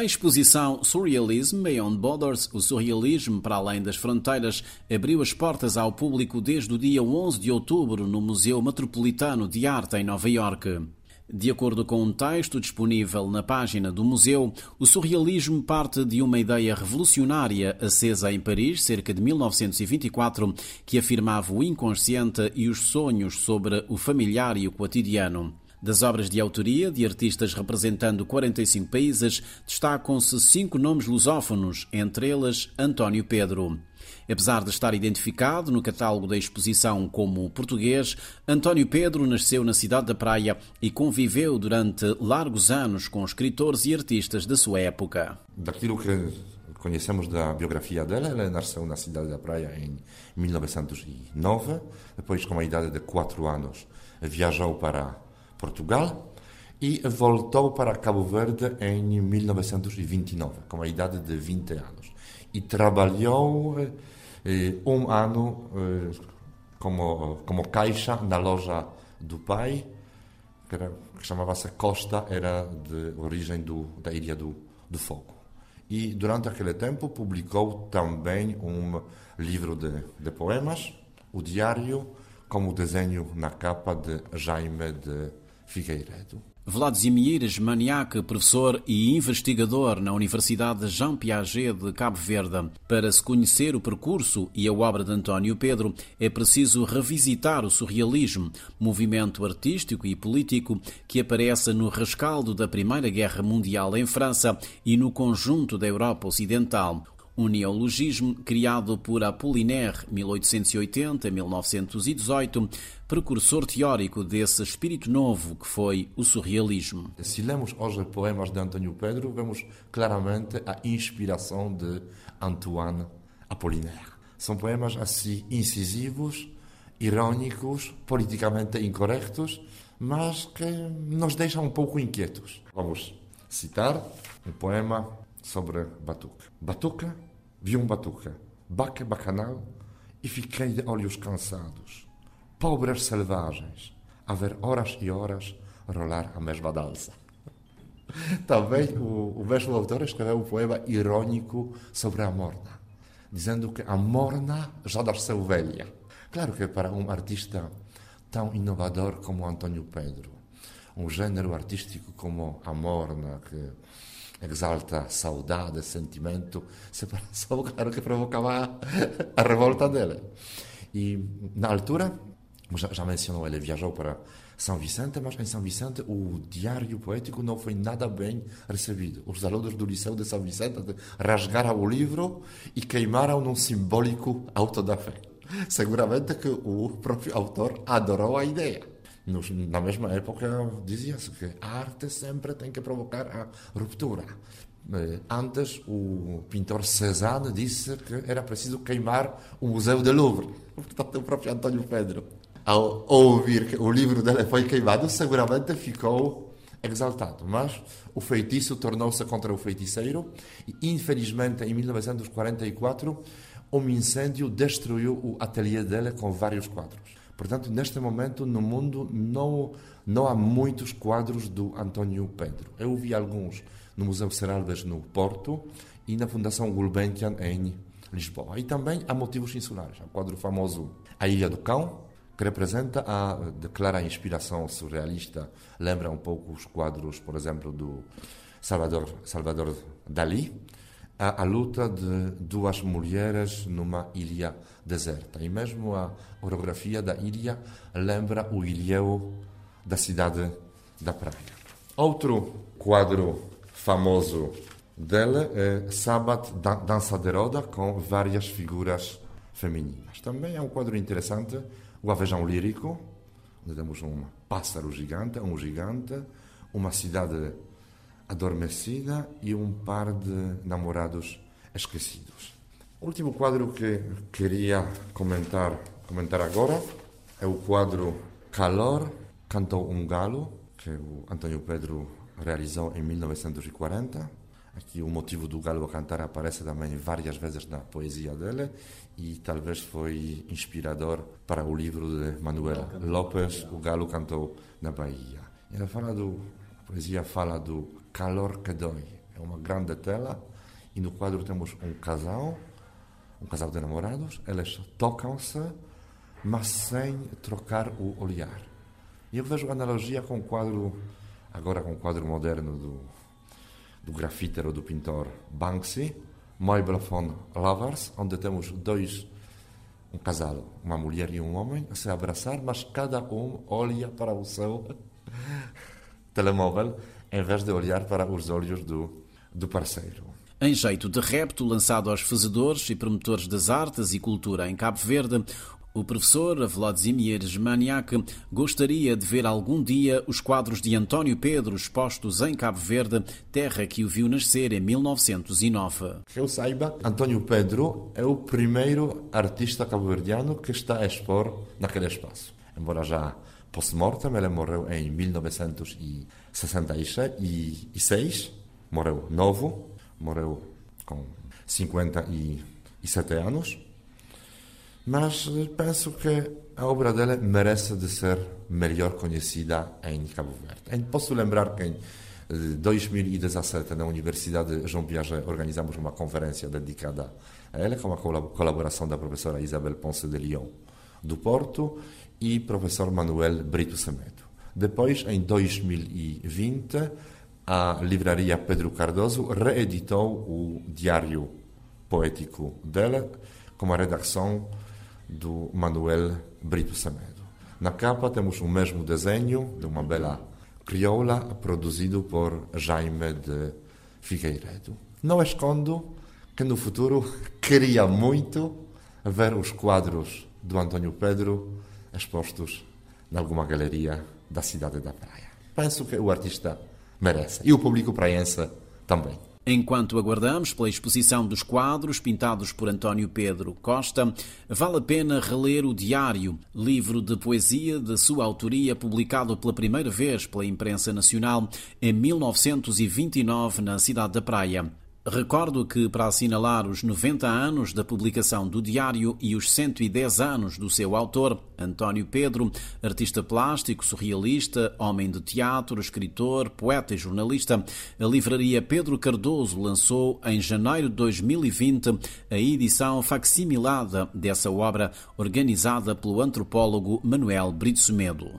A exposição Surrealism Beyond Borders, o surrealismo para além das fronteiras, abriu as portas ao público desde o dia 11 de outubro no Museu Metropolitano de Arte em Nova Iorque. De acordo com um texto disponível na página do museu, o surrealismo parte de uma ideia revolucionária acesa em Paris, cerca de 1924, que afirmava o inconsciente e os sonhos sobre o familiar e o cotidiano. Das obras de autoria de artistas representando 45 países, destacam-se cinco nomes lusófonos, entre eles António Pedro. Apesar de estar identificado no catálogo da exposição como português, António Pedro nasceu na cidade da Praia e conviveu durante largos anos com escritores e artistas da sua época. Daquilo que conhecemos da biografia dela, ela nasceu na cidade da Praia em 1909, depois, com a idade de 4 anos, viajou para Portugal e voltou para Cabo Verde em 1929, com a idade de 20 anos. E trabalhou eh, um ano eh, como, como caixa na loja do pai, que, que chamava-se Costa, era de origem do, da Ilha do, do Fogo. E durante aquele tempo publicou também um livro de, de poemas, o Diário, como desenho na capa de Jaime de Figueiredo. Vlad Zimieiras Maniac, professor e investigador na Universidade Jean Piaget de Cabo Verde. Para se conhecer o percurso e a obra de António Pedro, é preciso revisitar o surrealismo, movimento artístico e político que aparece no rescaldo da Primeira Guerra Mundial em França e no conjunto da Europa Ocidental um neologismo criado por Apollinaire 1880-1918, precursor teórico desse espírito novo que foi o surrealismo. Se lemos hoje poemas de António Pedro, vemos claramente a inspiração de Antoine Apollinaire. São poemas assim incisivos, irônicos, politicamente incorretos, mas que nos deixam um pouco inquietos. Vamos citar um poema sobre Batuca. Batuca Vi um batuca, baca bacanal, e fiquei de olhos cansados. Pobres selvagens, a ver horas e horas rolar a mesma dança. Também o, o mesmo autor escreveu um poema irônico sobre a morna, dizendo que a morna já nasceu velha. Claro que para um artista tão inovador como Antônio Pedro, um gênero artístico como a morna, que exalta saudade, sentimento, separação, claro que provocava a revolta dele. E na altura, já, já mencionou, ele viajou para São Vicente, mas em São Vicente o diário poético não foi nada bem recebido. Os alunos do Liceu de São Vicente rasgaram o livro e queimaram num simbólico auto da fé. Seguramente que o próprio autor adorou a ideia na mesma época dizia-se que a arte sempre tem que provocar a ruptura. Eh, antes, o pintor Cézanne disse que era preciso queimar o Museu do Louvre. Portanto, o próprio António Pedro, ao ouvir que o livro dele foi queimado, seguramente ficou exaltado. Mas o feitiço tornou-se contra o feiticeiro e, infelizmente, em 1944, um incêndio destruiu o ateliê dele com vários quadros. Portanto, neste momento no mundo não, não há muitos quadros do António Pedro. Eu vi alguns no Museu Serralves no Porto e na Fundação Gulbenkian em Lisboa. E também há motivos insulares. Há o quadro famoso A Ilha do Cão, que representa a clara inspiração surrealista. Lembra um pouco os quadros, por exemplo, do Salvador, Salvador Dali a, a, luta de duas mulheres numa ilha deserta. E mesmo a orografia da ilha lembra o ilhéu da cidade da praia. Outro quadro famoso dele é Sabat, Dança de Roda, com várias figuras femininas. Também é um quadro interessante, o Avejão Lírico, onde temos um pássaro gigante, um gigante, uma cidade adormecida e um par de namorados esquecidos. O último quadro que queria comentar, comentar agora é o quadro Calor, Cantou um Galo, que o António Pedro realizou em 1940. Aqui o motivo do galo a cantar aparece também várias vezes na poesia dele e talvez foi inspirador para o livro de Manuel Lopes, O Galo Cantou na Bahia. Ele fala do, poesia fala do calor que dói. É uma grande tela e no quadro temos um casal, um casal de namorados, eles tocam-se, mas sem trocar o olhar. E eu vejo analogia com o quadro, agora com o quadro moderno do, do grafiteiro, do pintor Banksy, Mobile Phone Lovers, onde temos dois, um casal, uma mulher e um homem, a se abraçar, mas cada um olha para o seu telemóvel em vez de olhar para os olhos do, do parceiro. Em jeito de repto lançado aos fazedores e promotores das artes e cultura em Cabo Verde, o professor Vladimir Zmaniak gostaria de ver algum dia os quadros de António Pedro expostos em Cabo Verde, terra que o viu nascer em 1909. Que eu saiba, António Pedro é o primeiro artista cabo-verdiano que está a expor naquele espaço. Embora já post-mortem, ele morreu em 1966, morreu novo, morreu com 57 anos, mas penso que a obra dele merece de ser melhor conhecida em Cabo Verde. Posso lembrar que em 2017 na Universidade João Piaget organizamos uma conferência dedicada a ele com a colaboração da professora Isabel Ponce de Lyon do Porto e professor Manuel Brito Semedo. Depois, em 2020, a livraria Pedro Cardoso reeditou o diário poético dela com a redação do Manuel Brito Semedo. Na capa temos o mesmo desenho de uma bela crioula produzido por Jaime de Figueiredo. Não escondo que no futuro queria muito ver os quadros do António Pedro expostos em alguma galeria da cidade da Praia. Penso que o artista merece. E o público praiense também. Enquanto aguardamos pela exposição dos quadros pintados por António Pedro Costa, vale a pena reler o Diário, livro de poesia de sua autoria publicado pela primeira vez pela imprensa nacional em 1929 na cidade da Praia. Recordo que, para assinalar os 90 anos da publicação do diário e os 110 anos do seu autor, António Pedro, artista plástico, surrealista, homem de teatro, escritor, poeta e jornalista, a livraria Pedro Cardoso lançou, em janeiro de 2020, a edição facsimilada dessa obra, organizada pelo antropólogo Manuel Brito Semedo.